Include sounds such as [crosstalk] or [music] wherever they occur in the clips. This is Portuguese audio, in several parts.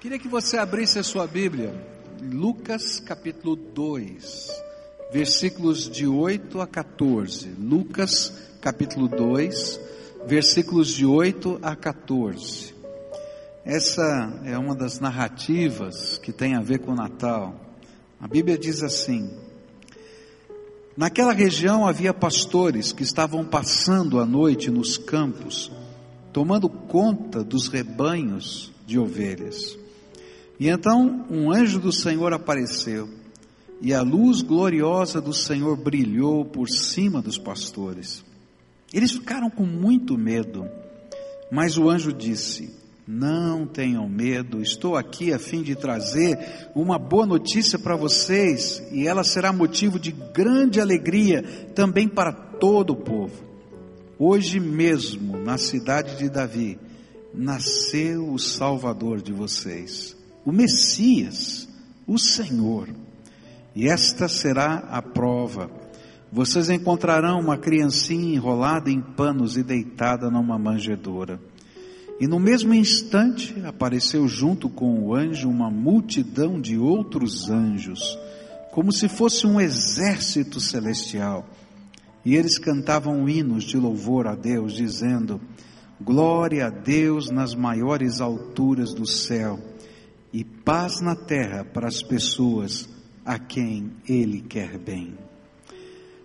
Queria que você abrisse a sua Bíblia, Lucas capítulo 2, versículos de 8 a 14. Lucas capítulo 2, versículos de 8 a 14. Essa é uma das narrativas que tem a ver com o Natal. A Bíblia diz assim: Naquela região havia pastores que estavam passando a noite nos campos, tomando conta dos rebanhos de ovelhas. E então um anjo do Senhor apareceu, e a luz gloriosa do Senhor brilhou por cima dos pastores. Eles ficaram com muito medo, mas o anjo disse: Não tenham medo, estou aqui a fim de trazer uma boa notícia para vocês, e ela será motivo de grande alegria também para todo o povo. Hoje mesmo, na cidade de Davi, nasceu o Salvador de vocês o Messias, o Senhor. E esta será a prova. Vocês encontrarão uma criancinha enrolada em panos e deitada numa manjedoura. E no mesmo instante apareceu junto com o anjo uma multidão de outros anjos, como se fosse um exército celestial. E eles cantavam hinos de louvor a Deus, dizendo: Glória a Deus nas maiores alturas do céu e paz na terra para as pessoas a quem Ele quer bem.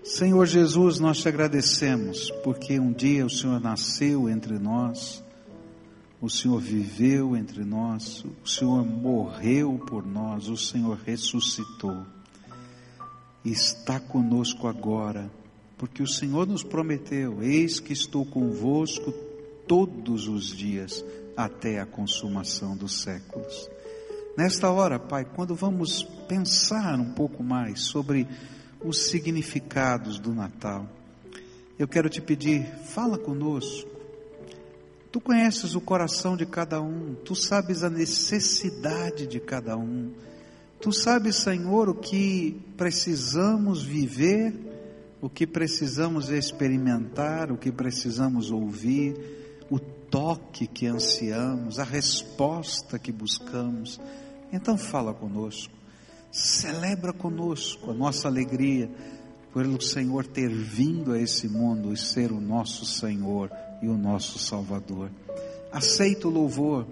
Senhor Jesus, nós te agradecemos porque um dia o Senhor nasceu entre nós, o Senhor viveu entre nós, o Senhor morreu por nós, o Senhor ressuscitou e está conosco agora, porque o Senhor nos prometeu: Eis que estou convosco todos os dias até a consumação dos séculos. Nesta hora, Pai, quando vamos pensar um pouco mais sobre os significados do Natal, eu quero te pedir, fala conosco. Tu conheces o coração de cada um, tu sabes a necessidade de cada um. Tu sabes, Senhor, o que precisamos viver, o que precisamos experimentar, o que precisamos ouvir, o toque que ansiamos, a resposta que buscamos. Então fala conosco, celebra conosco a nossa alegria pelo Senhor ter vindo a esse mundo e ser o nosso Senhor e o nosso Salvador. Aceita o louvor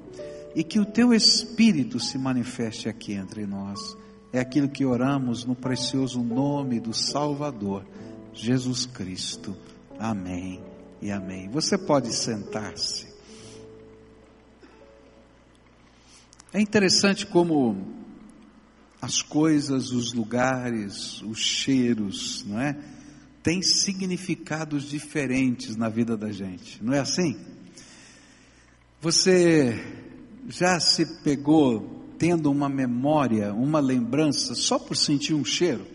e que o teu Espírito se manifeste aqui entre nós. É aquilo que oramos no precioso nome do Salvador, Jesus Cristo. Amém e amém. Você pode sentar-se. É interessante como as coisas, os lugares, os cheiros, não é? Tem significados diferentes na vida da gente, não é assim? Você já se pegou tendo uma memória, uma lembrança só por sentir um cheiro?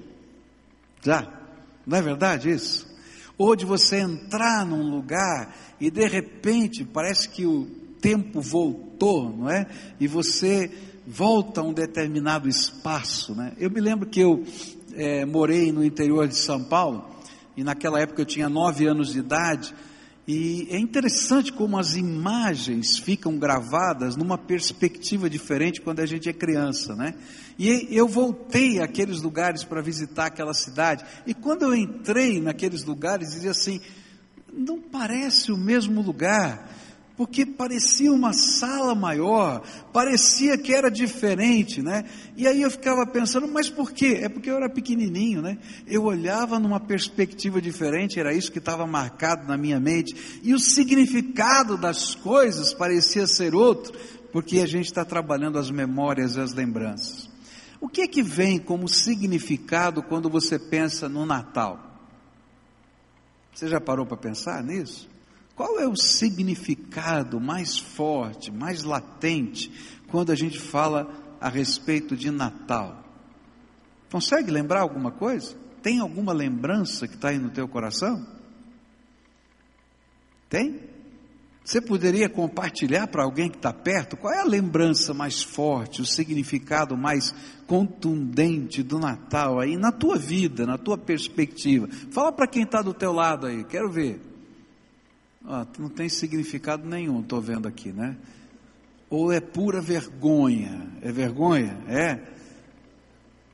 Já? Não é verdade isso? Ou de você entrar num lugar e de repente parece que o tempo voltou, não é? E você volta a um determinado espaço, né? Eu me lembro que eu é, morei no interior de São Paulo e naquela época eu tinha nove anos de idade e é interessante como as imagens ficam gravadas numa perspectiva diferente quando a gente é criança, né? E eu voltei àqueles lugares para visitar aquela cidade e quando eu entrei naqueles lugares dizia assim, não parece o mesmo lugar porque parecia uma sala maior, parecia que era diferente, né? E aí eu ficava pensando, mas por quê? É porque eu era pequenininho, né? Eu olhava numa perspectiva diferente, era isso que estava marcado na minha mente, e o significado das coisas parecia ser outro, porque a gente está trabalhando as memórias e as lembranças. O que é que vem como significado quando você pensa no Natal? Você já parou para pensar nisso? Qual é o significado mais forte, mais latente, quando a gente fala a respeito de Natal? Consegue lembrar alguma coisa? Tem alguma lembrança que está aí no teu coração? Tem? Você poderia compartilhar para alguém que está perto qual é a lembrança mais forte, o significado mais contundente do Natal aí na tua vida, na tua perspectiva? Fala para quem está do teu lado aí, quero ver. Ah, não tem significado nenhum, estou vendo aqui, né? ou é pura vergonha? É vergonha? É?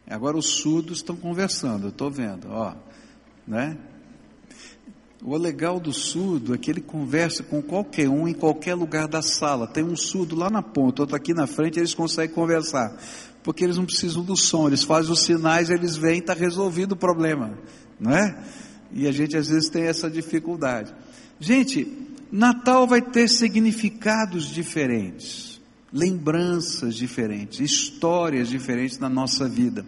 Agora os surdos estão conversando, eu estou vendo, ó, né? O legal do surdo é que ele conversa com qualquer um em qualquer lugar da sala. Tem um surdo lá na ponta, outro aqui na frente, eles conseguem conversar. Porque eles não precisam do som, eles fazem os sinais, eles vêm, está resolvido o problema, não é? E a gente às vezes tem essa dificuldade. Gente, Natal vai ter significados diferentes, lembranças diferentes, histórias diferentes na nossa vida.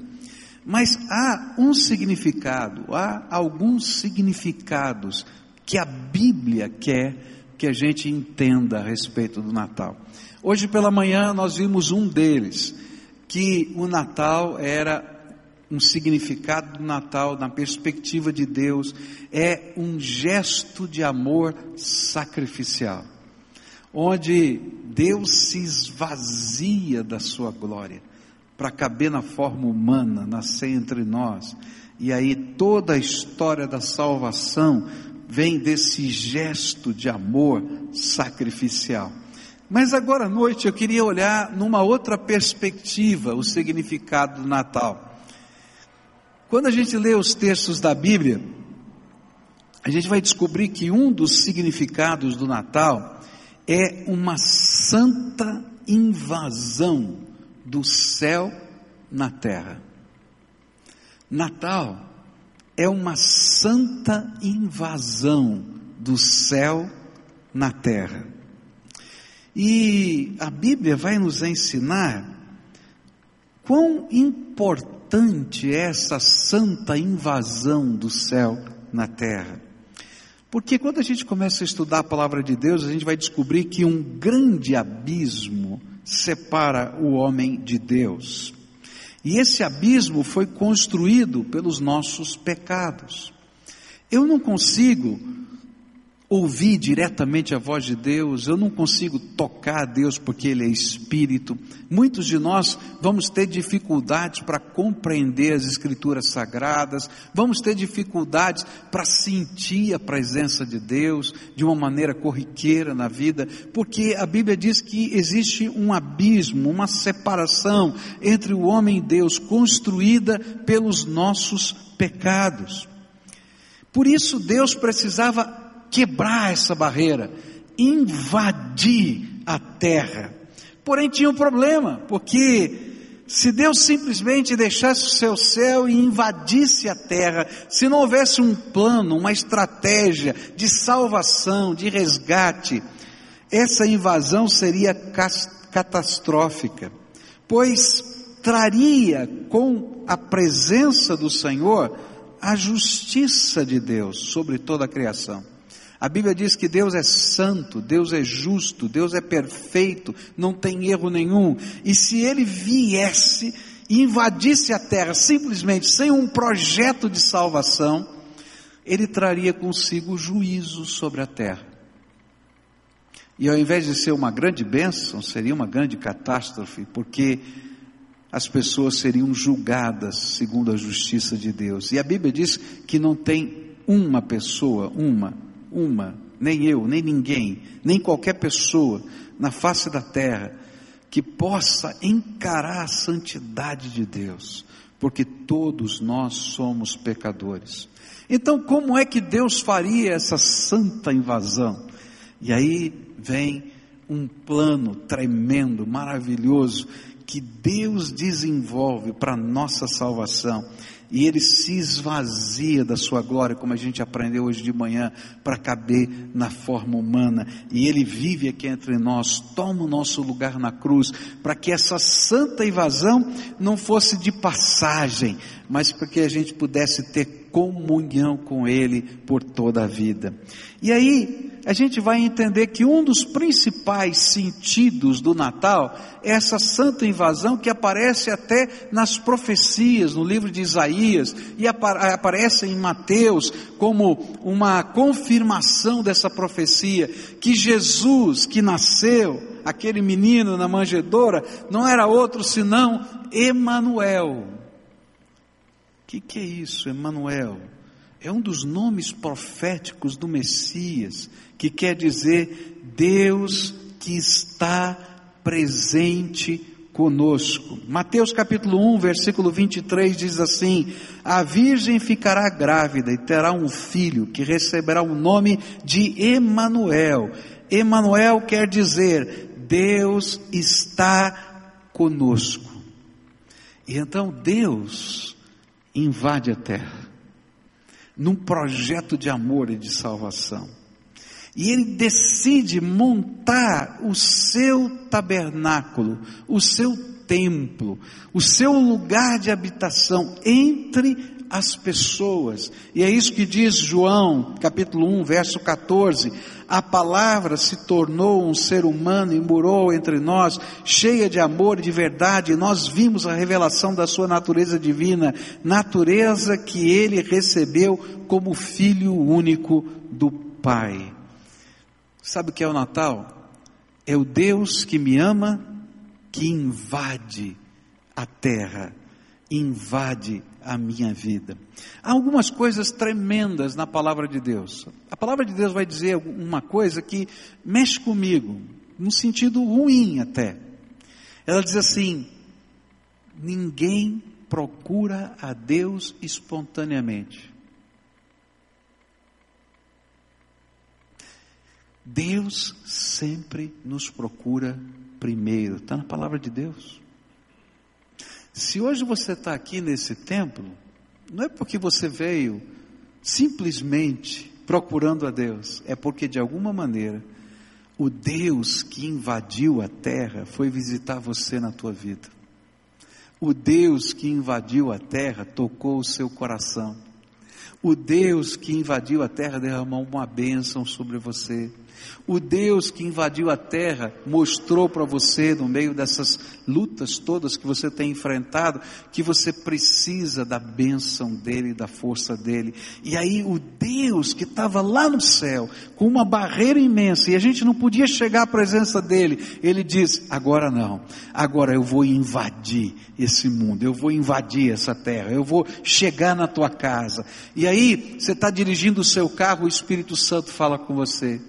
Mas há um significado, há alguns significados que a Bíblia quer que a gente entenda a respeito do Natal. Hoje pela manhã nós vimos um deles, que o Natal era um significado do Natal na perspectiva de Deus, é um gesto de amor sacrificial, onde Deus se esvazia da sua glória para caber na forma humana, nascer entre nós. E aí toda a história da salvação vem desse gesto de amor sacrificial. Mas agora à noite eu queria olhar numa outra perspectiva o significado do Natal. Quando a gente lê os textos da Bíblia, a gente vai descobrir que um dos significados do Natal é uma santa invasão do céu na terra. Natal é uma santa invasão do céu na terra. E a Bíblia vai nos ensinar quão importante é essa santa invasão do céu na terra. Porque quando a gente começa a estudar a palavra de Deus, a gente vai descobrir que um grande abismo separa o homem de Deus. E esse abismo foi construído pelos nossos pecados. Eu não consigo ouvir diretamente a voz de Deus, eu não consigo tocar a Deus porque Ele é Espírito. Muitos de nós vamos ter dificuldades para compreender as Escrituras Sagradas, vamos ter dificuldades para sentir a presença de Deus de uma maneira corriqueira na vida, porque a Bíblia diz que existe um abismo, uma separação entre o homem e Deus, construída pelos nossos pecados. Por isso Deus precisava quebrar essa barreira, invadir a terra. Porém tinha um problema, porque se Deus simplesmente deixasse o seu céu e invadisse a terra, se não houvesse um plano, uma estratégia de salvação, de resgate, essa invasão seria catastrófica, pois traria com a presença do Senhor a justiça de Deus sobre toda a criação. A Bíblia diz que Deus é santo, Deus é justo, Deus é perfeito, não tem erro nenhum. E se ele viesse e invadisse a terra simplesmente sem um projeto de salvação, ele traria consigo juízo sobre a terra. E ao invés de ser uma grande bênção, seria uma grande catástrofe, porque as pessoas seriam julgadas segundo a justiça de Deus. E a Bíblia diz que não tem uma pessoa, uma, uma, nem eu, nem ninguém, nem qualquer pessoa na face da terra que possa encarar a santidade de Deus, porque todos nós somos pecadores. Então, como é que Deus faria essa santa invasão? E aí vem um plano tremendo, maravilhoso, que Deus desenvolve para nossa salvação e ele se esvazia da sua glória, como a gente aprendeu hoje de manhã, para caber na forma humana, e ele vive aqui entre nós, toma o nosso lugar na cruz, para que essa santa invasão não fosse de passagem, mas para que a gente pudesse ter comunhão com ele por toda a vida. E aí, a gente vai entender que um dos principais sentidos do Natal é essa santa invasão que aparece até nas profecias, no livro de Isaías, e aparece em Mateus como uma confirmação dessa profecia, que Jesus que nasceu, aquele menino na manjedoura, não era outro senão Emanuel. O que, que é isso, Emanuel? É um dos nomes proféticos do Messias que quer dizer Deus que está presente conosco. Mateus capítulo 1, versículo 23 diz assim: A virgem ficará grávida e terá um filho que receberá o nome de Emanuel. Emanuel quer dizer Deus está conosco. E então Deus invade a terra num projeto de amor e de salvação. E ele decide montar o seu tabernáculo, o seu templo, o seu lugar de habitação entre as pessoas. E é isso que diz João, capítulo 1, verso 14. A palavra se tornou um ser humano e morou entre nós, cheia de amor e de verdade, e nós vimos a revelação da sua natureza divina, natureza que ele recebeu como filho único do Pai. Sabe o que é o Natal? É o Deus que me ama, que invade a terra, invade a minha vida. Há algumas coisas tremendas na palavra de Deus. A palavra de Deus vai dizer uma coisa que mexe comigo, num sentido ruim até. Ela diz assim: ninguém procura a Deus espontaneamente. Deus sempre nos procura primeiro, está na palavra de Deus. Se hoje você está aqui nesse templo, não é porque você veio simplesmente procurando a Deus, é porque de alguma maneira o Deus que invadiu a terra foi visitar você na tua vida. O Deus que invadiu a terra tocou o seu coração. O Deus que invadiu a terra derramou uma bênção sobre você. O Deus que invadiu a terra mostrou para você, no meio dessas lutas todas que você tem enfrentado, que você precisa da bênção dele, da força dele. E aí, o Deus que estava lá no céu, com uma barreira imensa, e a gente não podia chegar à presença dele, ele diz: agora não, agora eu vou invadir esse mundo, eu vou invadir essa terra, eu vou chegar na tua casa. E aí, você está dirigindo o seu carro, o Espírito Santo fala com você.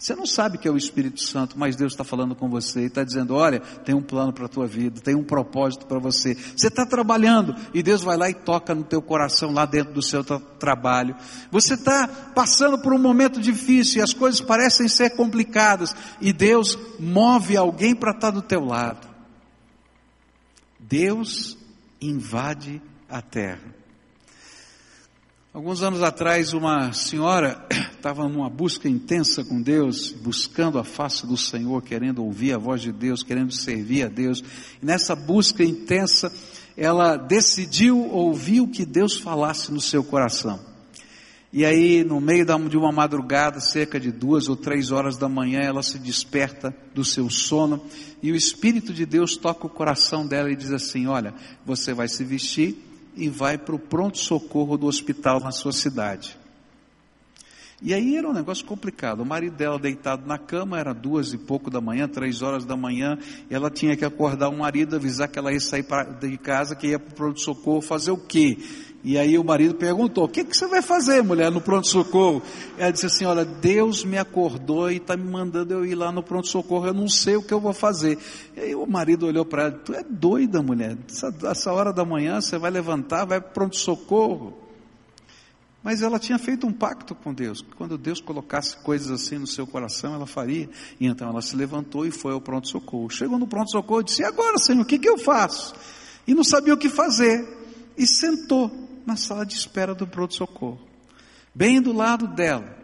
Você não sabe que é o Espírito Santo, mas Deus está falando com você e está dizendo: olha, tem um plano para a tua vida, tem um propósito para você. Você está trabalhando e Deus vai lá e toca no teu coração lá dentro do seu trabalho. Você está passando por um momento difícil e as coisas parecem ser complicadas e Deus move alguém para estar do teu lado. Deus invade a terra. Alguns anos atrás, uma senhora [coughs] estava numa busca intensa com Deus, buscando a face do Senhor, querendo ouvir a voz de Deus, querendo servir a Deus. E nessa busca intensa, ela decidiu ouvir o que Deus falasse no seu coração. E aí, no meio de uma madrugada, cerca de duas ou três horas da manhã, ela se desperta do seu sono e o Espírito de Deus toca o coração dela e diz assim: Olha, você vai se vestir e vai para o pronto-socorro do hospital na sua cidade. E aí era um negócio complicado. O marido dela deitado na cama, era duas e pouco da manhã, três horas da manhã, ela tinha que acordar o marido, avisar que ela ia sair de casa, que ia para o pronto-socorro fazer o quê? E aí o marido perguntou: O que, que você vai fazer, mulher, no pronto-socorro? Ela disse assim: Olha, Deus me acordou e está me mandando eu ir lá no pronto-socorro, eu não sei o que eu vou fazer. E aí o marido olhou para ela: Tu é doida, mulher, essa, essa hora da manhã você vai levantar, vai para pronto-socorro. Mas ela tinha feito um pacto com Deus, que quando Deus colocasse coisas assim no seu coração, ela faria. E então ela se levantou e foi ao pronto-socorro. Chegou no pronto-socorro e disse: E agora, Senhor, o que, que eu faço? E não sabia o que fazer. E sentou na sala de espera do pronto-socorro. Bem do lado dela,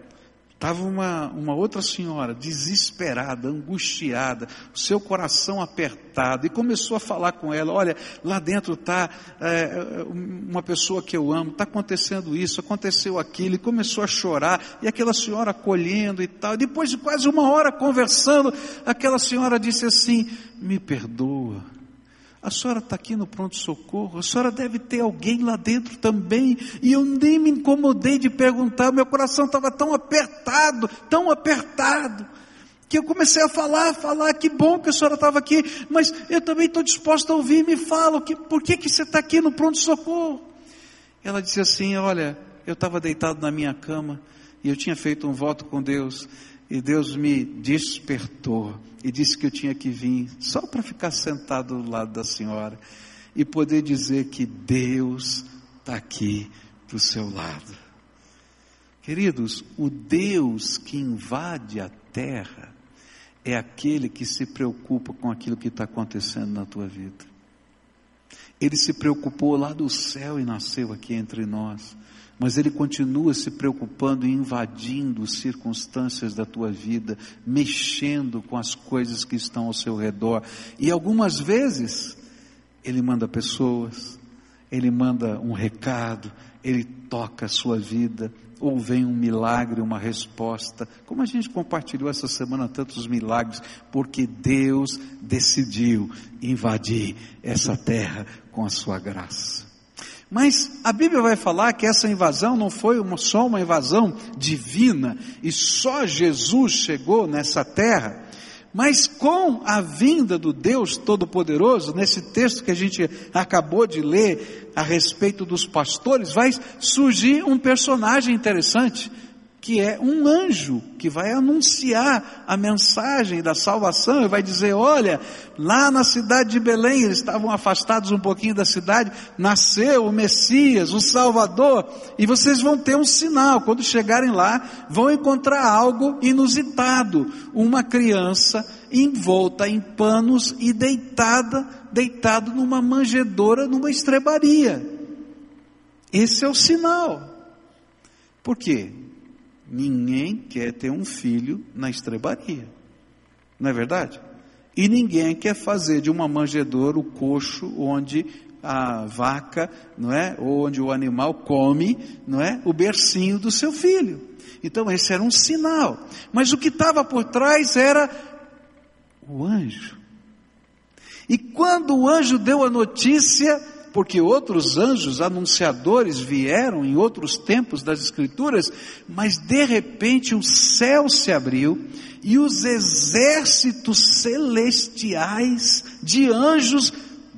estava uma, uma outra senhora, desesperada, angustiada, o seu coração apertado, e começou a falar com ela: Olha, lá dentro está é, uma pessoa que eu amo, está acontecendo isso, aconteceu aquilo, e começou a chorar, e aquela senhora acolhendo e tal. Depois de quase uma hora conversando, aquela senhora disse assim: Me perdoa a senhora está aqui no pronto-socorro, a senhora deve ter alguém lá dentro também, e eu nem me incomodei de perguntar, meu coração estava tão apertado, tão apertado, que eu comecei a falar, falar, que bom que a senhora estava aqui, mas eu também estou disposta a ouvir, me fala, que, por que, que você está aqui no pronto-socorro? Ela disse assim, olha, eu estava deitado na minha cama, e eu tinha feito um voto com Deus, E Deus me despertou e disse que eu tinha que vir só para ficar sentado do lado da senhora e poder dizer que Deus está aqui do seu lado. Queridos, o Deus que invade a terra é aquele que se preocupa com aquilo que está acontecendo na tua vida. Ele se preocupou lá do céu e nasceu aqui entre nós mas Ele continua se preocupando e invadindo circunstâncias da tua vida, mexendo com as coisas que estão ao seu redor. E algumas vezes, Ele manda pessoas, Ele manda um recado, Ele toca a sua vida, ou vem um milagre, uma resposta. Como a gente compartilhou essa semana tantos milagres, porque Deus decidiu invadir essa terra com a sua graça. Mas a Bíblia vai falar que essa invasão não foi uma, só uma invasão divina e só Jesus chegou nessa terra, mas com a vinda do Deus Todo-Poderoso, nesse texto que a gente acabou de ler a respeito dos pastores, vai surgir um personagem interessante que é um anjo que vai anunciar a mensagem da salvação e vai dizer: olha, lá na cidade de Belém, eles estavam afastados um pouquinho da cidade, nasceu o Messias, o Salvador, e vocês vão ter um sinal. Quando chegarem lá, vão encontrar algo inusitado: uma criança envolta em panos e deitada, deitado numa manjedoura, numa estrebaria. Esse é o sinal. Por quê? Ninguém quer ter um filho na estrebaria. Não é verdade? E ninguém quer fazer de uma manjedoura o coxo onde a vaca, não é? Ou onde o animal come, não é? O bercinho do seu filho. Então esse era um sinal. Mas o que estava por trás era o anjo. E quando o anjo deu a notícia, porque outros anjos anunciadores vieram em outros tempos das Escrituras, mas de repente o céu se abriu e os exércitos celestiais de anjos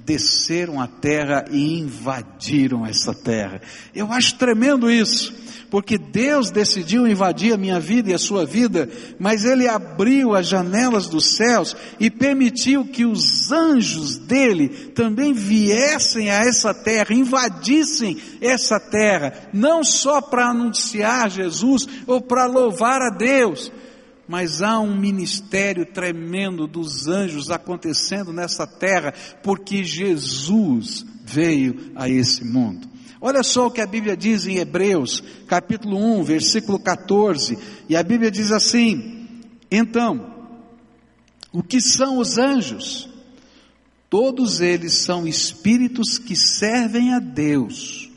desceram à terra e invadiram essa terra. Eu acho tremendo isso porque Deus decidiu invadir a minha vida e a sua vida, mas Ele abriu as janelas dos céus e permitiu que os anjos dele também viessem a essa terra, invadissem essa terra, não só para anunciar Jesus ou para louvar a Deus, mas há um ministério tremendo dos anjos acontecendo nessa terra, porque Jesus veio a esse mundo. Olha só o que a Bíblia diz em Hebreus, capítulo 1, versículo 14, e a Bíblia diz assim: Então, o que são os anjos? Todos eles são espíritos que servem a Deus,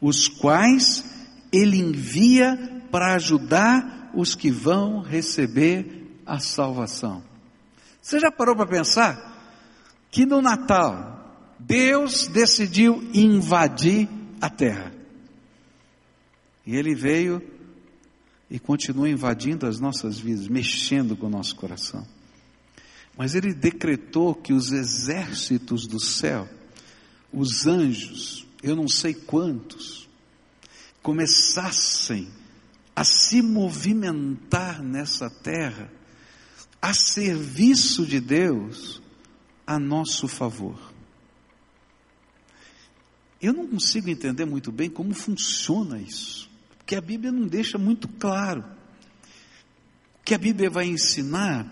os quais ele envia para ajudar os que vão receber a salvação. Você já parou para pensar que no Natal Deus decidiu invadir a terra. E ele veio e continua invadindo as nossas vidas, mexendo com o nosso coração. Mas ele decretou que os exércitos do céu, os anjos, eu não sei quantos, começassem a se movimentar nessa terra, a serviço de Deus, a nosso favor. Eu não consigo entender muito bem como funciona isso, porque a Bíblia não deixa muito claro. O que a Bíblia vai ensinar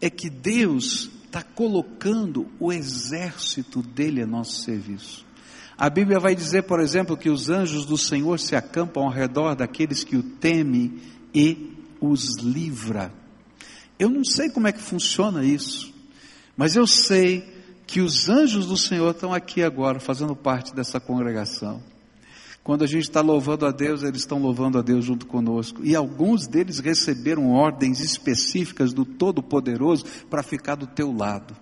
é que Deus está colocando o exército dele a nosso serviço. A Bíblia vai dizer, por exemplo, que os anjos do Senhor se acampam ao redor daqueles que o temem e os livra. Eu não sei como é que funciona isso, mas eu sei que os anjos do Senhor estão aqui agora, fazendo parte dessa congregação. Quando a gente está louvando a Deus, eles estão louvando a Deus junto conosco. E alguns deles receberam ordens específicas do Todo-Poderoso para ficar do teu lado,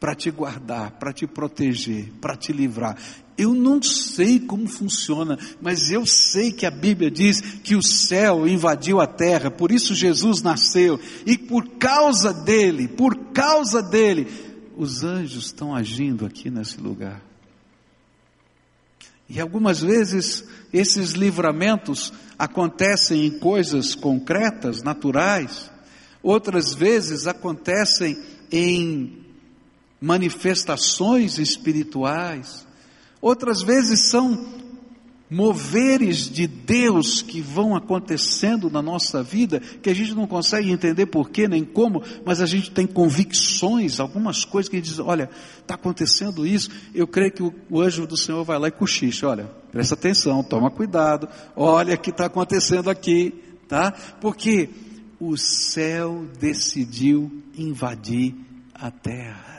para te guardar, para te proteger, para te livrar. Eu não sei como funciona, mas eu sei que a Bíblia diz que o céu invadiu a terra, por isso Jesus nasceu, e por causa dele, por causa dele, os anjos estão agindo aqui nesse lugar. E algumas vezes esses livramentos acontecem em coisas concretas, naturais, outras vezes acontecem em manifestações espirituais, outras vezes são moveres de Deus que vão acontecendo na nossa vida, que a gente não consegue entender porquê nem como, mas a gente tem convicções, algumas coisas que diz, olha, está acontecendo isso, eu creio que o, o, anjo do Senhor vai lá e cochicha, olha, presta atenção, toma cuidado, olha o que está acontecendo aqui, tá? Porque o céu decidiu invadir a terra.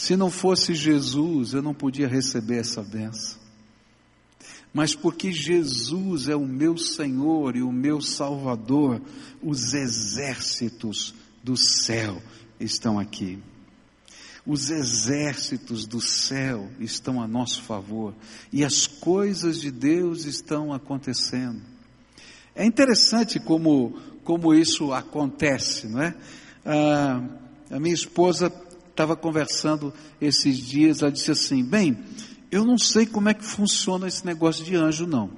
Se não fosse Jesus, eu não podia receber essa benção mas porque Jesus é o meu Senhor e o meu Salvador, os exércitos do céu estão aqui. Os exércitos do céu estão a nosso favor e as coisas de Deus estão acontecendo. É interessante como, como isso acontece, não é? Ah, a minha esposa estava conversando esses dias, ela disse assim: bem, eu não sei como é que funciona esse negócio de anjo, não,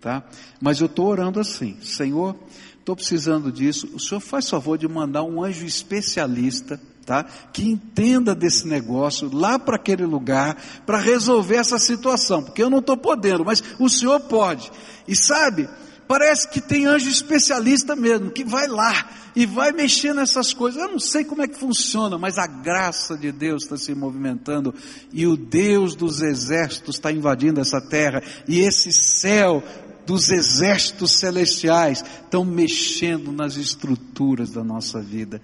tá? Mas eu estou orando assim, Senhor, estou precisando disso. O Senhor faz favor de mandar um anjo especialista, tá? Que entenda desse negócio lá para aquele lugar para resolver essa situação, porque eu não estou podendo, mas o Senhor pode. E sabe? Parece que tem anjo especialista mesmo, que vai lá e vai mexer nessas coisas. Eu não sei como é que funciona, mas a graça de Deus está se movimentando e o Deus dos exércitos está invadindo essa terra e esse céu dos exércitos celestiais estão mexendo nas estruturas da nossa vida.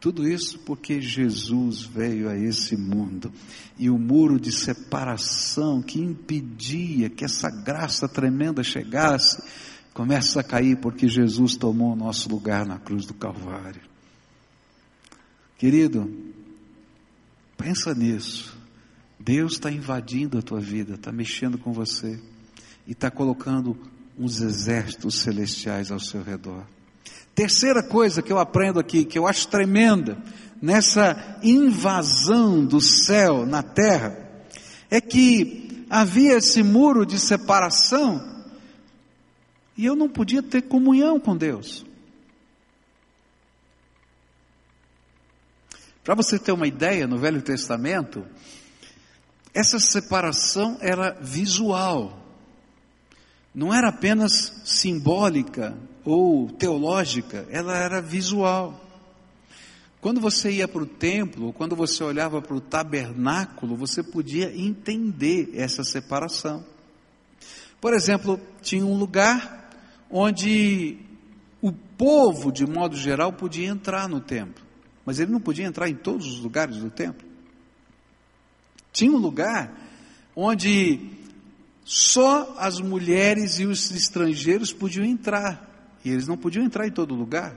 Tudo isso porque Jesus veio a esse mundo e o muro de separação que impedia que essa graça tremenda chegasse começa a cair porque Jesus tomou o nosso lugar na cruz do Calvário. Querido, pensa nisso. Deus está invadindo a tua vida, está mexendo com você e está colocando uns exércitos celestiais ao seu redor. Terceira coisa que eu aprendo aqui, que eu acho tremenda, nessa invasão do céu na terra, é que havia esse muro de separação e eu não podia ter comunhão com Deus. Para você ter uma ideia, no Velho Testamento, essa separação era visual, não era apenas simbólica ou teológica, ela era visual. Quando você ia para o templo, quando você olhava para o tabernáculo, você podia entender essa separação. Por exemplo, tinha um lugar onde o povo, de modo geral, podia entrar no templo, mas ele não podia entrar em todos os lugares do templo. Tinha um lugar onde só as mulheres e os estrangeiros podiam entrar, e eles não podiam entrar em todo lugar.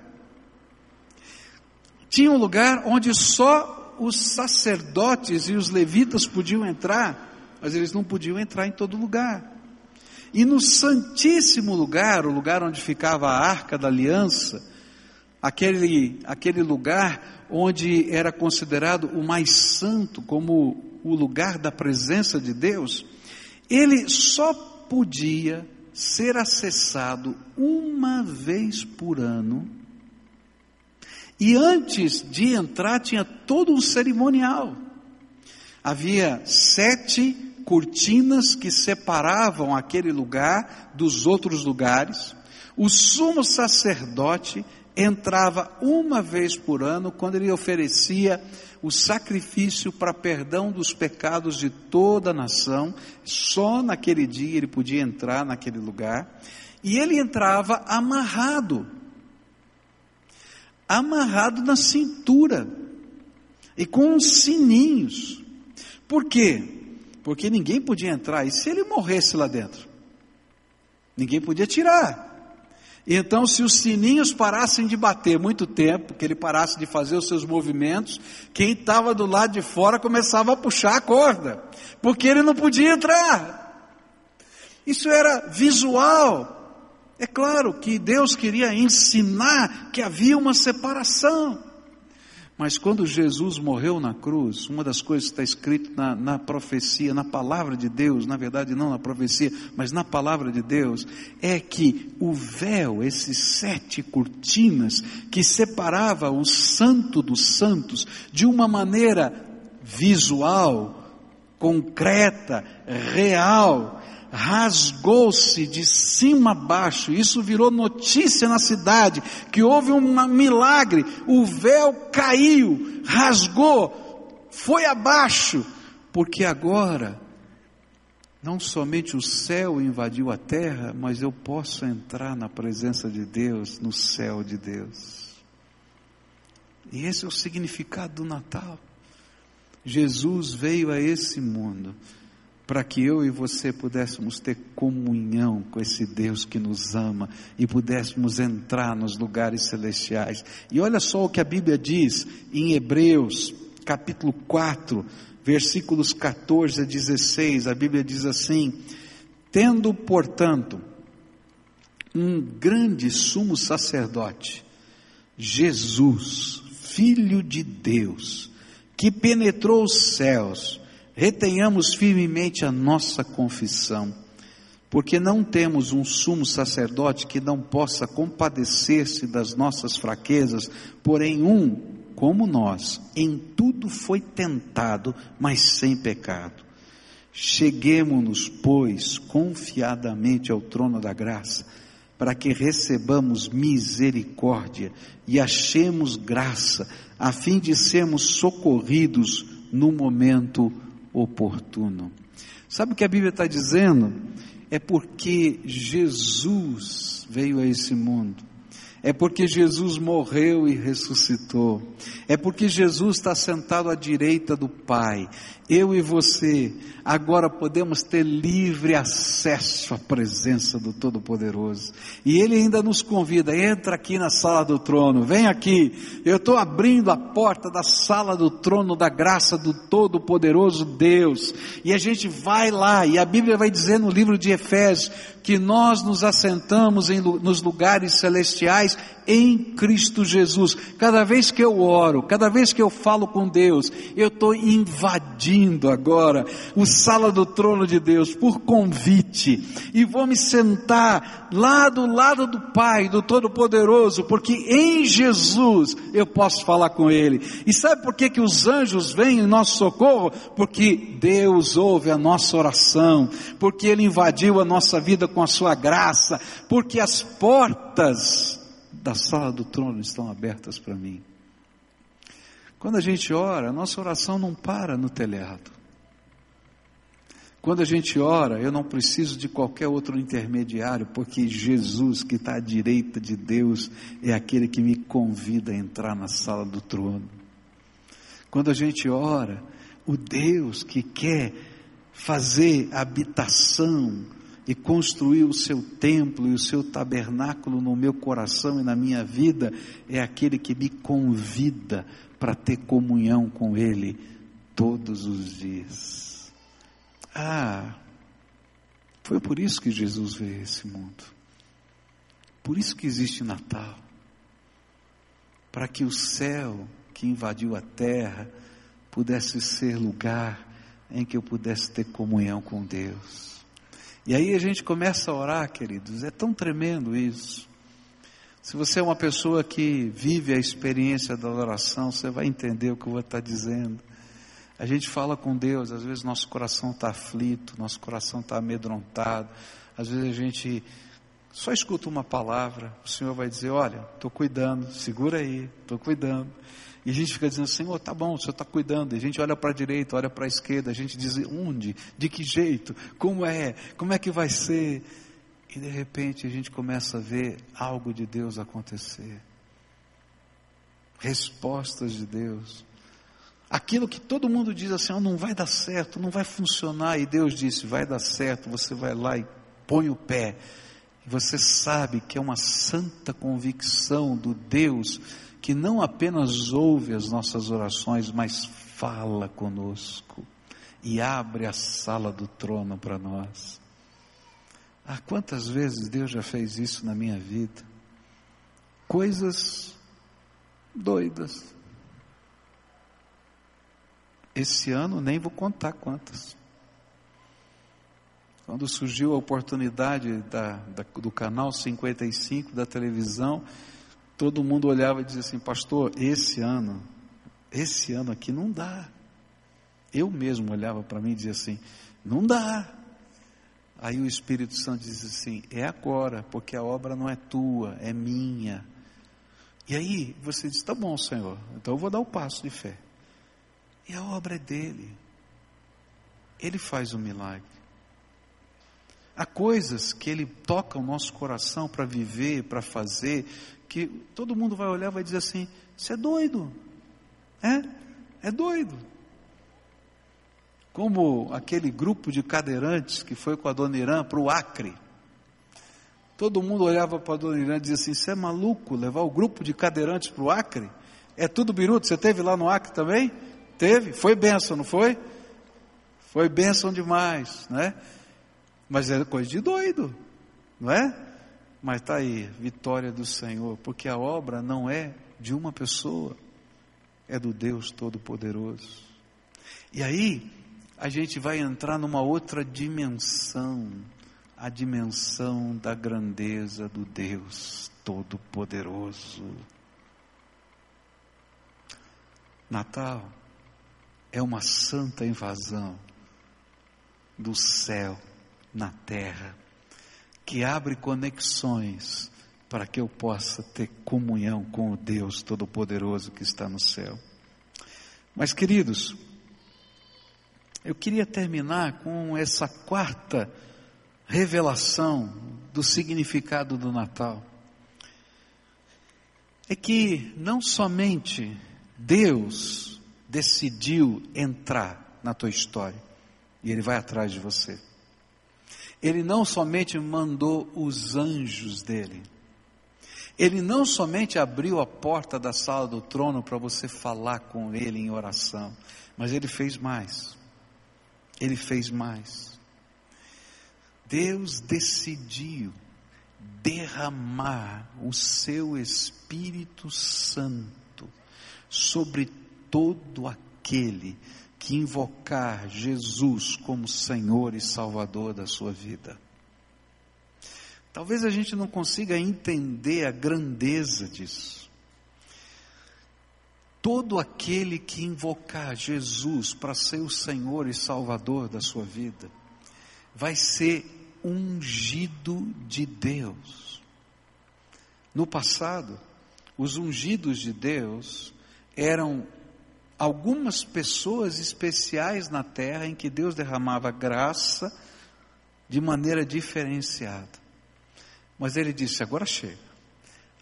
Tinha um lugar onde só os sacerdotes e os levitas podiam entrar, mas eles não podiam entrar em todo lugar. E no Santíssimo Lugar, o lugar onde ficava a Arca da Aliança, aquele, aquele lugar onde era considerado o mais santo, como o lugar da presença de Deus, ele só podia ser acessado uma vez por ano. E antes de entrar tinha todo um cerimonial. Havia sete cortinas que separavam aquele lugar dos outros lugares. O sumo sacerdote entrava uma vez por ano quando ele oferecia o sacrifício para perdão dos pecados de toda a nação. Só naquele dia ele podia entrar naquele lugar. E ele entrava amarrado amarrado na cintura e com sininhos. Por quê? Porque ninguém podia entrar. E se ele morresse lá dentro? Ninguém podia tirar. Então, se os sininhos parassem de bater muito tempo, que ele parasse de fazer os seus movimentos, quem estava do lado de fora começava a puxar a corda, porque ele não podia entrar. Isso era visual. É claro que Deus queria ensinar que havia uma separação. Mas quando Jesus morreu na cruz, uma das coisas que está escrito na, na, profecia, na palavra de Deus, na verdade não na profecia, mas na palavra de Deus, é que o véu, esses sete cortinas que separava o santo dos santos de uma maneira visual, concreta, real, rasgou-se de cima a baixo. Isso virou notícia na cidade que houve um milagre. O véu caiu, rasgou, foi abaixo, porque agora não somente o céu invadiu a terra, mas eu posso entrar na presença de Deus, no céu de Deus. E esse é o significado do Natal. Jesus veio a esse mundo para que eu e você pudéssemos ter comunhão com esse Deus que nos ama e pudéssemos entrar nos lugares celestiais. E olha só o que a Bíblia diz em Hebreus, capítulo 4, versículos 14 a 16. A Bíblia diz assim: Tendo, portanto, um grande sumo sacerdote, Jesus, Filho de Deus, que penetrou os céus, retenhamos firmemente a nossa confissão, porque não temos um sumo sacerdote que não possa compadecer-se das nossas fraquezas, porém um, como nós, em tudo foi tentado, mas sem pecado. Cheguemos-nos, pois, confiadamente ao trono da graça, para que recebamos misericórdia e achemos graça, a fim de sermos socorridos no momento oportuno. Sabe o que a Bíblia está dizendo? É porque Jesus veio a esse mundo. É porque Jesus morreu e ressuscitou. É porque Jesus está sentado à direita do Pai eu e você, agora podemos ter livre acesso à presença do Todo-Poderoso. E Ele ainda nos convida, entra aqui na sala do trono, vem aqui, eu estou abrindo a porta da sala do trono da graça do Todo-Poderoso Deus. E a gente vai lá, e a Bíblia vai dizer no livro de Efésios, que nós nos assentamos em, nos lugares celestiais em Cristo Jesus. Cada vez que eu oro, cada vez que eu falo com Deus, eu estou invadindo indo agora o sala do trono de Deus por convite e vou me sentar lá do lado do Pai, do Todo-Poderoso, porque em Jesus eu posso falar com Ele. E sabe por que que os anjos vêm em nosso socorro? Porque Deus ouve a nossa oração, porque Ele invadiu a nossa vida com a sua graça, porque as portas da sala do trono estão abertas para mim. Quando a gente ora, nossa oração não para no telhado. Quando a gente ora, eu não preciso de qualquer outro intermediário, porque Jesus, que está à direita de Deus, é aquele que me convida a entrar na sala do trono. Quando a gente ora, o Deus que quer fazer habitação e construir o seu templo e o seu tabernáculo no meu coração e na minha vida, é aquele que me convida para ter comunhão com Ele todos os dias. Ah, foi por isso que Jesus veio a esse mundo. Por isso que existe Natal. Para que o céu que invadiu a terra pudesse ser lugar em que eu pudesse ter comunhão com Deus. E aí a gente começa a orar, queridos, é tão tremendo isso. Se você é uma pessoa que vive a experiência da oração, você vai entender o que eu vou estar dizendo. A gente fala com Deus, às vezes nosso coração está aflito, nosso coração está amedrontado, às vezes a gente só escuta uma palavra, o Senhor vai dizer: Olha, estou cuidando, segura aí, estou cuidando. E a gente fica dizendo: Senhor, tá bom, o Senhor está cuidando. E a gente olha para a direita, olha para a esquerda, a gente diz: Onde? De que jeito? Como é? Como é que vai ser? E de repente a gente começa a ver algo de Deus acontecer. Respostas de Deus. Aquilo que todo mundo diz assim, oh, não vai dar certo, não vai funcionar, e Deus disse, vai dar certo, você vai lá e põe o pé. E você sabe que é uma santa convicção do Deus que não apenas ouve as nossas orações, mas fala conosco e abre a sala do trono para nós. Ah, quantas vezes Deus já fez isso na minha vida? Coisas doidas. Esse ano nem vou contar quantas. Quando surgiu a oportunidade da, da, do canal 55 da televisão, todo mundo olhava e dizia assim: Pastor, esse ano, esse ano aqui não dá. Eu mesmo olhava para mim e dizia assim: Não dá. Aí o Espírito Santo diz assim: É agora, porque a obra não é tua, é minha. E aí você diz: Tá bom, Senhor, então eu vou dar o passo de fé. E a obra é dele. Ele faz o milagre. Há coisas que ele toca o nosso coração para viver, para fazer, que todo mundo vai olhar e vai dizer assim: Você é doido. É? É doido. Como aquele grupo de cadeirantes que foi com a dona Irã para o Acre. Todo mundo olhava para a dona Irã e dizia assim: Você é maluco levar o grupo de cadeirantes para o Acre? É tudo biruto. Você teve lá no Acre também? Teve? Foi benção, não foi? Foi benção demais, né? Mas é coisa de doido, não é? Mas está aí, vitória do Senhor, porque a obra não é de uma pessoa, é do Deus Todo-Poderoso. E aí, a gente vai entrar numa outra dimensão, a dimensão da grandeza do Deus Todo-Poderoso. Natal é uma santa invasão do céu na terra, que abre conexões para que eu possa ter comunhão com o Deus Todo-Poderoso que está no céu. Mas, queridos, eu queria terminar com essa quarta revelação do significado do Natal. É que não somente Deus decidiu entrar na tua história e Ele vai atrás de você. Ele não somente mandou os anjos dele, ele não somente abriu a porta da sala do trono para você falar com ele em oração, mas ele fez mais. Ele fez mais. Deus decidiu derramar o seu Espírito Santo sobre todo aquele que invocar Jesus como Senhor e Salvador da sua vida. Talvez a gente não consiga entender a grandeza disso. Todo aquele que invocar Jesus para ser o Senhor e Salvador da sua vida, vai ser ungido de Deus. No passado, os ungidos de Deus eram algumas pessoas especiais na terra em que Deus derramava graça de maneira diferenciada. Mas ele disse: agora chega,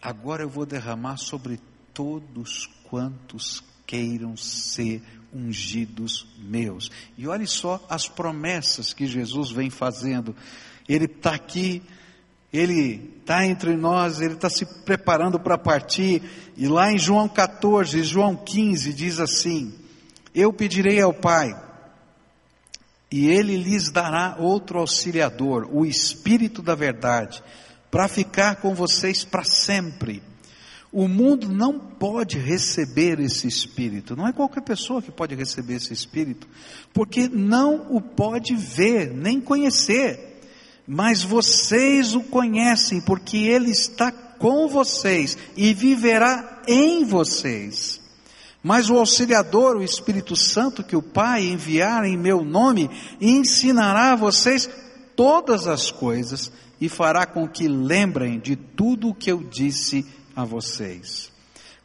agora eu vou derramar sobre todos quantos queiram ser ungidos meus. E olhe só as promessas que Jesus vem fazendo. Ele está aqui ele está entre nós, ele está se preparando para partir, e lá em João 14, João 15, diz assim: Eu pedirei ao Pai, e ele lhes dará outro auxiliador, o Espírito da Verdade, para ficar com vocês para sempre. O mundo não pode receber esse Espírito, não é qualquer pessoa que pode receber esse Espírito, porque não o pode ver, nem conhecer mas vocês o conhecem, porque ele está com vocês e viverá em vocês. Mas o auxiliador, o Espírito Santo, que o Pai enviar em meu nome, ensinará a vocês todas as coisas e fará com que lembrem de tudo o que eu disse a vocês.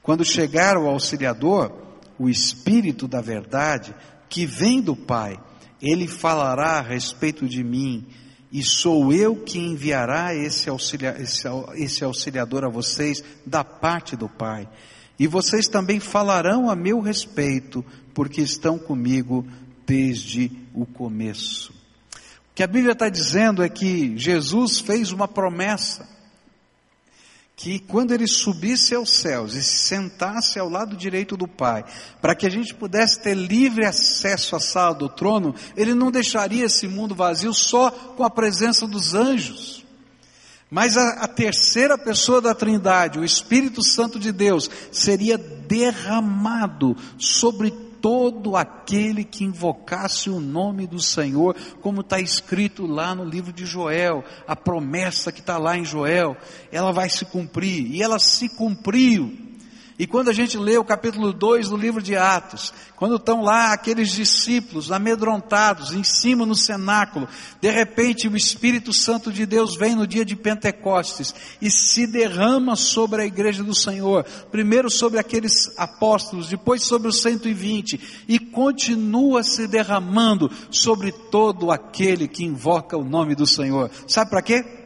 Quando chegar o auxiliador, o Espírito da verdade, que vem do Pai, ele falará a respeito de mim e sou eu que enviará esse, auxilia, esse, esse auxiliador a vocês da parte do Pai. E vocês também falarão a meu respeito, porque estão comigo desde o começo. O que a Bíblia está dizendo é que Jesus fez uma promessa que quando ele subisse aos céus e se sentasse ao lado direito do Pai, para que a gente pudesse ter livre acesso à sala do trono, ele não deixaria esse mundo vazio só com a presença dos anjos. Mas a, a terceira pessoa da Trindade, o Espírito Santo de Deus, seria derramado sobre todo aquele que invocasse o nome do Senhor, como está escrito lá no livro de Joel, a promessa que está lá em Joel, ela vai se cumprir, e ela se cumpriu. E quando a gente lê o capítulo 2 do livro de Atos, quando estão lá aqueles discípulos amedrontados em cima no cenáculo, de repente o Espírito Santo de Deus vem no dia de Pentecostes e se derrama sobre a igreja do Senhor, primeiro sobre aqueles apóstolos, depois sobre os 120 e continua se derramando sobre todo aquele que invoca o nome do Senhor. Sabe para quê?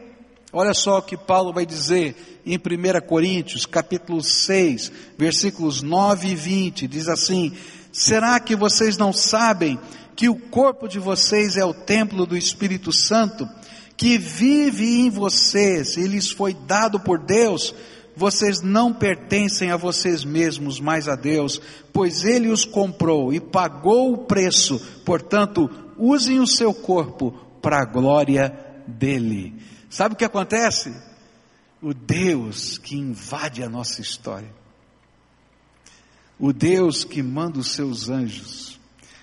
Olha só o que Paulo vai dizer em 1 Coríntios, capítulo 6, versículos 9 e 20, diz assim: Será que vocês não sabem que o corpo de vocês é o templo do Espírito Santo, que vive em vocês e lhes foi dado por Deus? Vocês não pertencem a vocês mesmos, mas a Deus, pois Ele os comprou e pagou o preço, portanto, usem o seu corpo para a glória dEle. Sabe o que acontece? O Deus que invade a nossa história, o Deus que manda os seus anjos,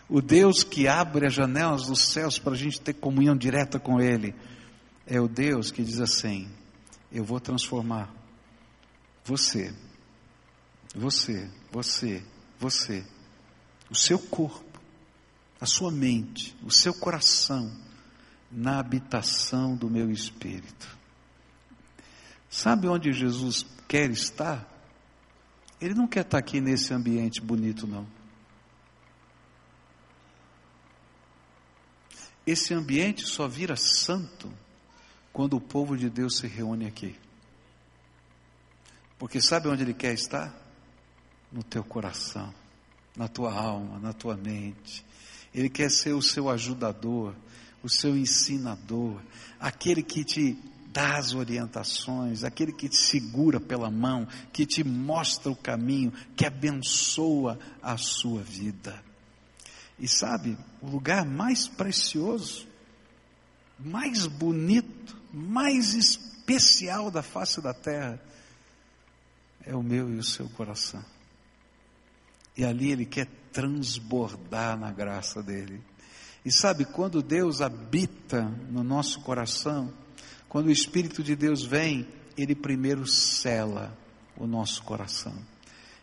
o Deus que abre as janelas dos céus para a gente ter comunhão direta com Ele, é o Deus que diz assim: Eu vou transformar você, você, você, você, o seu corpo, a sua mente, o seu coração, na habitação do meu espírito. Sabe onde Jesus quer estar? Ele não quer estar aqui nesse ambiente bonito, não. Esse ambiente só vira santo quando o povo de Deus se reúne aqui. Porque sabe onde Ele quer estar? No teu coração, na tua alma, na tua mente. Ele quer ser o seu ajudador, o seu ensinador, aquele que te dá as orientações, aquele que te segura pela mão, que te mostra o caminho, que abençoa a sua vida. E sabe, o lugar mais precioso, mais bonito, mais especial da face da terra é o meu e o seu coração. E ali ele quer transbordar na graça dele. E sabe, quando Deus habita no nosso coração, quando o Espírito de Deus vem, ele primeiro cela o nosso coração.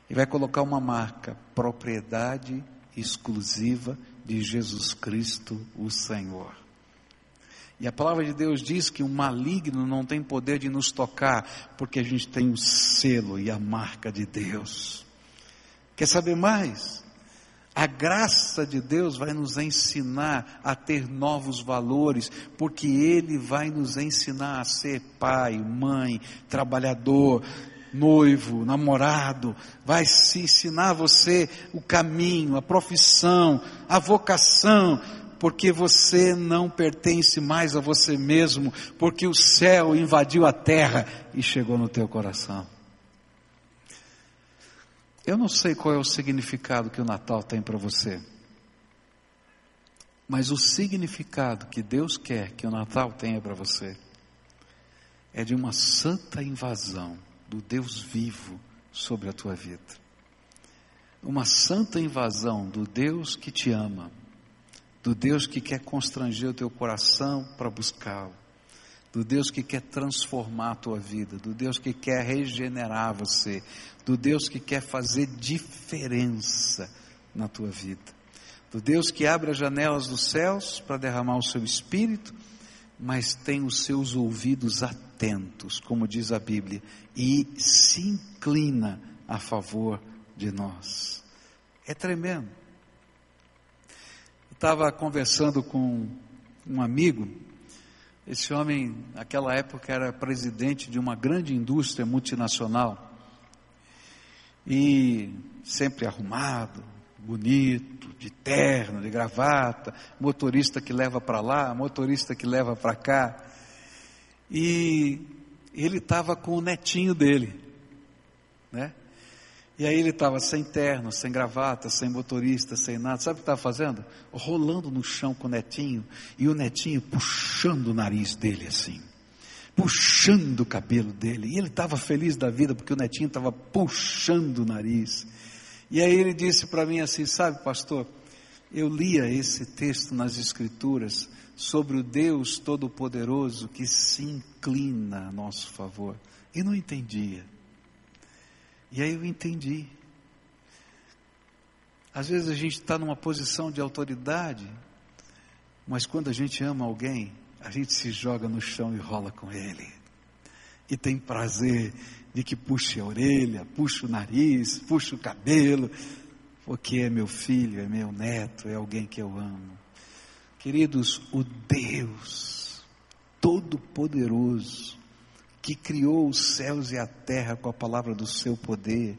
E vai colocar uma marca, propriedade exclusiva de Jesus Cristo, o Senhor. E a palavra de Deus diz que o maligno não tem poder de nos tocar, porque a gente tem o selo e a marca de Deus. Quer saber mais? A graça de Deus vai nos ensinar a ter novos valores, porque Ele vai nos ensinar a ser pai, mãe, trabalhador, noivo, namorado, vai se ensinar você o caminho, a profissão, a vocação, porque você não pertence mais a você mesmo, porque o céu invadiu a terra e chegou no teu coração. Eu não sei qual é o significado que o Natal tem para você. Mas o significado que Deus quer que o Natal tenha para você é de uma santa invasão do Deus vivo sobre a tua vida. Uma santa invasão do Deus que te ama, do Deus que quer constranger o teu coração para buscá-lo, do Deus que quer transformar a tua vida, do Deus que quer regenerar você, do Deus que quer fazer diferença na tua vida, do Deus que abre as janelas dos céus para derramar o seu espírito, mas tem os seus ouvidos atentos, como diz a Bíblia, e se inclina a favor de nós. É tremendo. Estava conversando com um amigo esse homem, naquela época, era presidente de uma grande indústria multinacional. E sempre arrumado, bonito, de terno, de gravata, motorista que leva para lá, motorista que leva para cá. E ele estava com o netinho dele, né? E aí ele estava sem terno, sem gravata, sem motorista, sem nada. Sabe o que estava fazendo? Rolando no chão com o netinho e o netinho puxando o nariz dele assim, puxando o cabelo dele. E ele estava feliz da vida porque o netinho estava puxando o nariz. E aí ele disse para mim assim: Sabe, pastor, eu lia esse texto nas Escrituras sobre o Deus Todo-Poderoso que se inclina a nosso favor. E não entendia. E aí eu entendi. Às vezes a gente está numa posição de autoridade, mas quando a gente ama alguém, a gente se joga no chão e rola com ele. E tem prazer de que puxe a orelha, puxe o nariz, puxe o cabelo, porque é meu filho, é meu neto, é alguém que eu amo. Queridos, o Deus Todo-Poderoso, que criou os céus e a terra com a palavra do seu poder,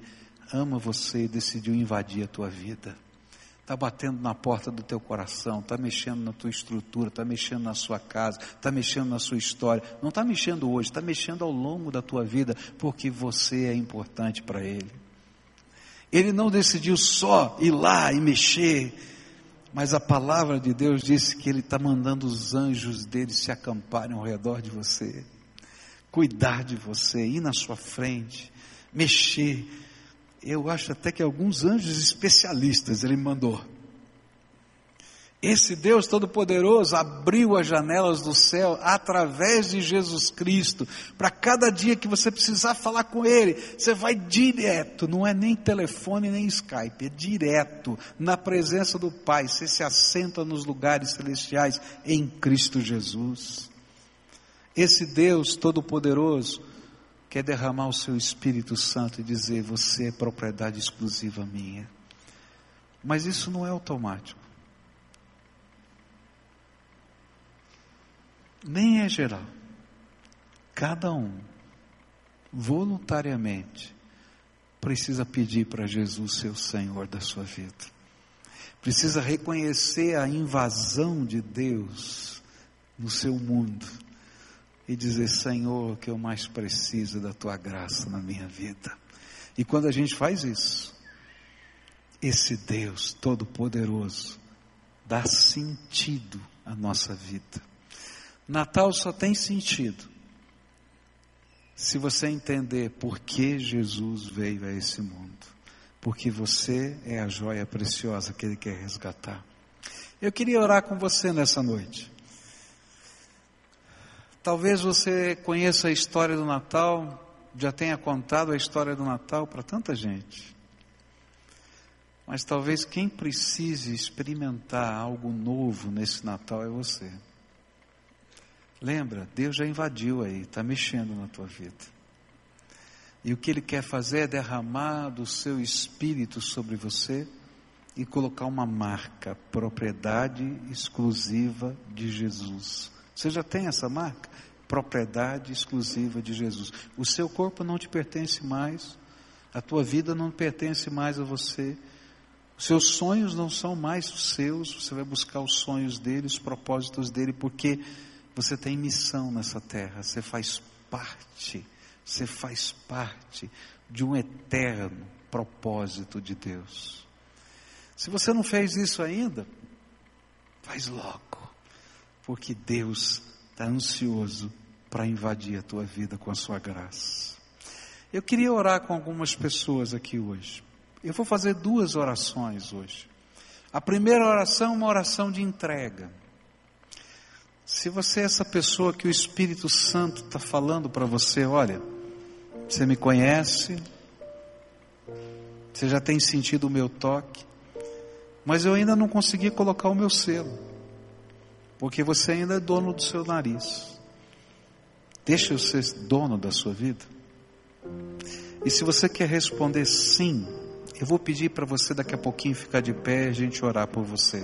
ama você e decidiu invadir a tua vida. Está batendo na porta do teu coração, está mexendo na tua estrutura, está mexendo na sua casa, está mexendo na sua história. Não está mexendo hoje, está mexendo ao longo da tua vida, porque você é importante para Ele. Ele não decidiu só ir lá e mexer, mas a palavra de Deus disse que Ele está mandando os anjos dele se acamparem ao redor de você, cuidar de você, ir na sua frente, mexer eu acho até que alguns anjos especialistas ele mandou. Esse Deus Todo-Poderoso abriu as janelas do céu através de Jesus Cristo. Para cada dia que você precisar falar com Ele, você vai direto, não é nem telefone nem Skype, é direto na presença do Pai. Você se assenta nos lugares celestiais em Cristo Jesus. Esse Deus Todo-Poderoso quer derramar o seu Espírito Santo e dizer: Você é propriedade exclusiva minha. Mas isso não é automático. Nem é geral. Cada um, voluntariamente, precisa pedir para Jesus ser o Senhor da sua vida. Precisa reconhecer a invasão de Deus no seu mundo e dizer: Senhor, que eu mais preciso da tua graça na minha vida. E quando a gente faz isso, esse Deus Todo-Poderoso dá sentido à nossa vida. Natal só tem sentido se você entender por que Jesus veio a esse mundo. Porque você é a joia preciosa que Ele quer resgatar. Eu queria orar com você nessa noite. Talvez você conheça a história do Natal, já tenha contado a história do Natal para tanta gente. Mas talvez quem precise experimentar algo novo nesse Natal é você. Lembra, Deus já invadiu aí, está mexendo na tua vida. E o que Ele quer fazer é derramar do seu espírito sobre você e colocar uma marca, propriedade exclusiva de Jesus. Você já tem essa marca? Propriedade exclusiva de Jesus. O seu corpo não te pertence mais, a tua vida não pertence mais a você. Os seus sonhos não são mais os seus, você vai buscar os sonhos dele, os propósitos dele, porque você tem missão nessa terra, você faz parte, você faz parte de um eterno propósito de Deus. Se você não fez isso ainda, faz logo porque Deus está ansioso para invadir a tua vida com a sua graça. Eu queria orar com algumas pessoas aqui hoje. Eu vou fazer duas orações hoje. A primeira oração é uma oração de entrega. Se você é essa pessoa que o Espírito Santo está falando para você, olha, você me conhece, você já tem sentido o meu toque, mas eu ainda não consegui colocar o meu selo. Porque você ainda é dono do seu nariz. Deixa eu ser dono da sua vida. E se você quer responder sim, eu vou pedir para você daqui a pouquinho ficar de pé e a gente orar por você.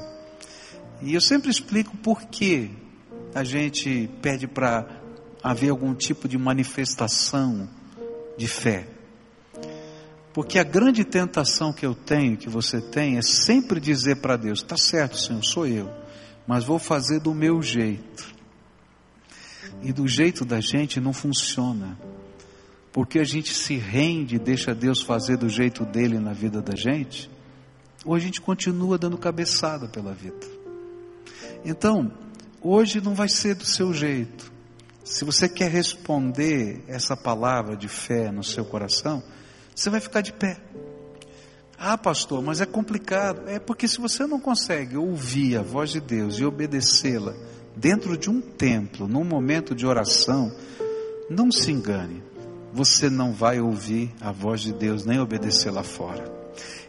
E eu sempre explico por que a gente pede para haver algum tipo de manifestação de fé. Porque a grande tentação que eu tenho, que você tem, é sempre dizer para Deus: está certo, Senhor, sou eu mas vou fazer do meu jeito. E do jeito da gente não funciona. Porque a gente se rende e deixa Deus fazer do jeito dele na vida da gente, ou a gente continua dando cabeçada pela vida. Então, hoje não vai ser do seu jeito. Se você quer responder essa palavra de fé no seu coração, você vai ficar de pé. Ah, pastor, mas é complicado. É porque se você não consegue ouvir a voz de Deus e obedecê-la dentro de um templo, num momento de oração, não se engane. Você não vai ouvir a voz de Deus nem obedecer lá fora.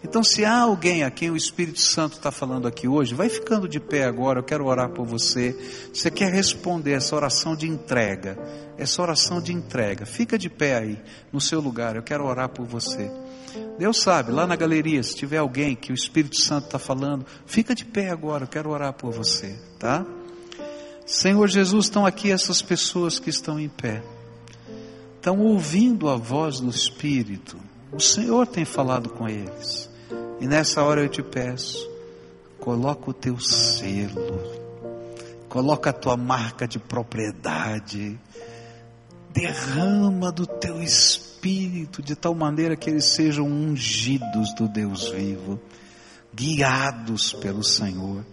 Então, se há alguém a quem o Espírito Santo está falando aqui hoje, vai ficando de pé agora, eu quero orar por você. Você quer responder essa oração de entrega, essa oração de entrega, fica de pé aí, no seu lugar, eu quero orar por você. Deus sabe, lá na galeria, se tiver alguém que o Espírito Santo está falando, fica de pé agora, eu quero orar por você, tá? Senhor Jesus, estão aqui essas pessoas que estão em pé, estão ouvindo a voz do Espírito, o Senhor tem falado com eles. E nessa hora eu te peço, coloca o teu selo, coloca a tua marca de propriedade, derrama do teu espírito de tal maneira que eles sejam ungidos do Deus vivo, guiados pelo Senhor.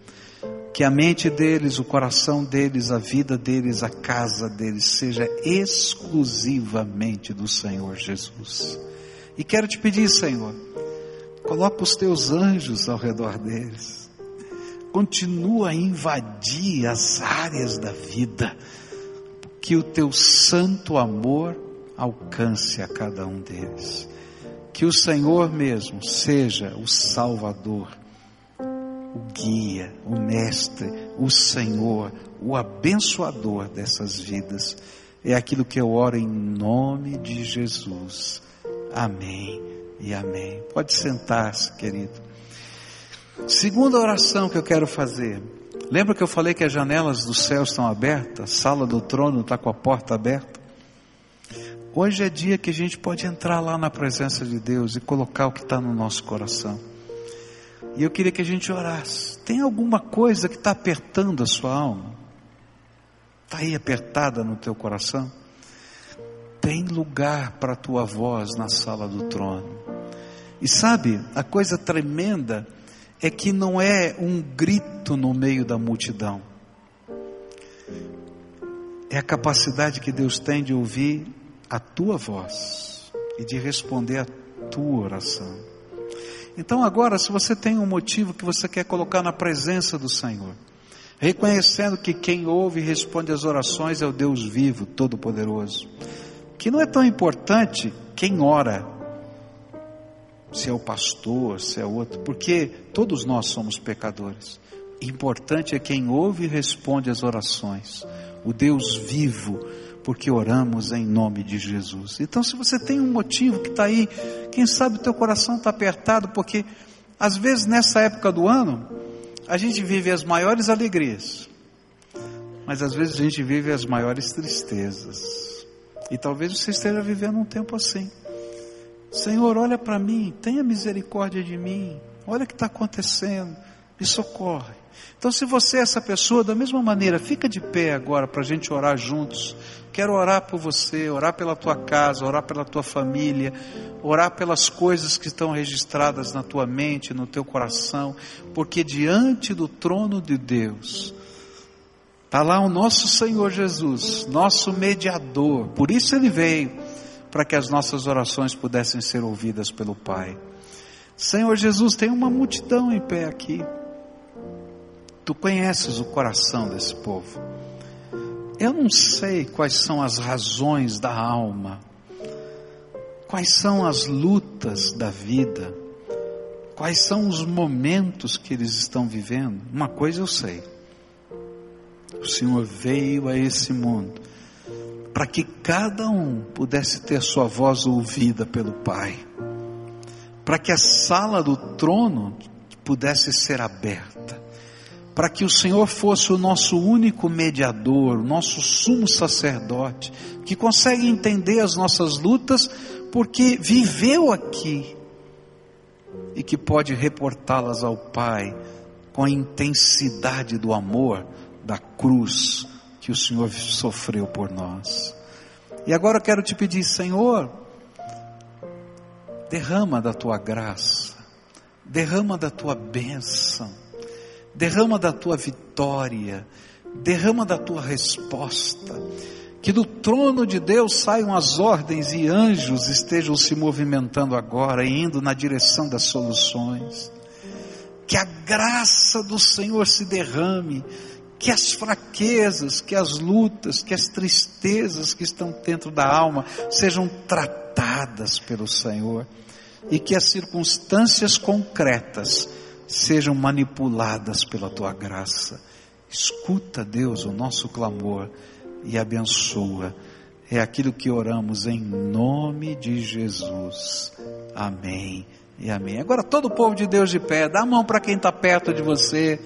Que a mente deles, o coração deles, a vida deles, a casa deles seja exclusivamente do Senhor Jesus. E quero te pedir, Senhor, Coloca os teus anjos ao redor deles. Continua a invadir as áreas da vida. Que o teu santo amor alcance a cada um deles. Que o Senhor mesmo seja o Salvador, o guia, o Mestre, o Senhor, o abençoador dessas vidas. É aquilo que eu oro em nome de Jesus. Amém e amém. Pode sentar-se, querido. Segunda oração que eu quero fazer. Lembra que eu falei que as janelas do céu estão abertas? A sala do trono está com a porta aberta? Hoje é dia que a gente pode entrar lá na presença de Deus e colocar o que está no nosso coração. E eu queria que a gente orasse. Tem alguma coisa que está apertando a sua alma? Está aí apertada no teu coração? Tem lugar para a tua voz na sala do trono. E sabe, a coisa tremenda é que não é um grito no meio da multidão. É a capacidade que Deus tem de ouvir a tua voz e de responder a tua oração. Então, agora, se você tem um motivo que você quer colocar na presença do Senhor, reconhecendo que quem ouve e responde às orações é o Deus vivo, todo-poderoso, que não é tão importante quem ora, se é o pastor, se é outro, porque todos nós somos pecadores. Importante é quem ouve e responde às orações, o Deus vivo, porque oramos em nome de Jesus. Então, se você tem um motivo que está aí, quem sabe o teu coração está apertado, porque às vezes nessa época do ano, a gente vive as maiores alegrias, mas às vezes a gente vive as maiores tristezas. E talvez você esteja vivendo um tempo assim. Senhor, olha para mim, tenha misericórdia de mim, olha o que está acontecendo, me socorre. Então, se você é essa pessoa, da mesma maneira, fica de pé agora para a gente orar juntos. Quero orar por você, orar pela tua casa, orar pela tua família, orar pelas coisas que estão registradas na tua mente, no teu coração, porque diante do trono de Deus, está lá o nosso Senhor Jesus, nosso mediador, por isso ele veio para que as nossas orações pudessem ser ouvidas pelo Pai. Senhor Jesus, tem uma multidão em pé aqui. Tu conheces o coração desse povo. Eu não sei quais são as razões da alma, quais são as lutas da vida, quais são os momentos que eles estão vivendo. Uma coisa eu sei: o Senhor veio a esse mundo para que cada um pudesse ter sua voz ouvida pelo Pai, para que a sala do trono pudesse ser aberta, para que o Senhor fosse o nosso único mediador, o nosso sumo sacerdote, que consegue entender as nossas lutas, porque viveu aqui e que pode reportá-las ao Pai com a intensidade do amor da cruz que o Senhor sofreu por nós. E agora eu quero te pedir, Senhor, derrama da tua graça, derrama da tua bênção, derrama da tua vitória, derrama da tua resposta. Que do trono de Deus saiam as ordens e anjos estejam se movimentando agora indo na direção das soluções. Que a graça do Senhor se derrame, que as fraquezas, que as lutas, que as tristezas que estão dentro da alma sejam tratadas pelo Senhor e que as circunstâncias concretas sejam manipuladas pela tua graça. Escuta, Deus, o nosso clamor e abençoa. É aquilo que oramos em nome de Jesus. Amém e amém. Agora todo o povo de Deus de pé, dá a mão para quem está perto de você.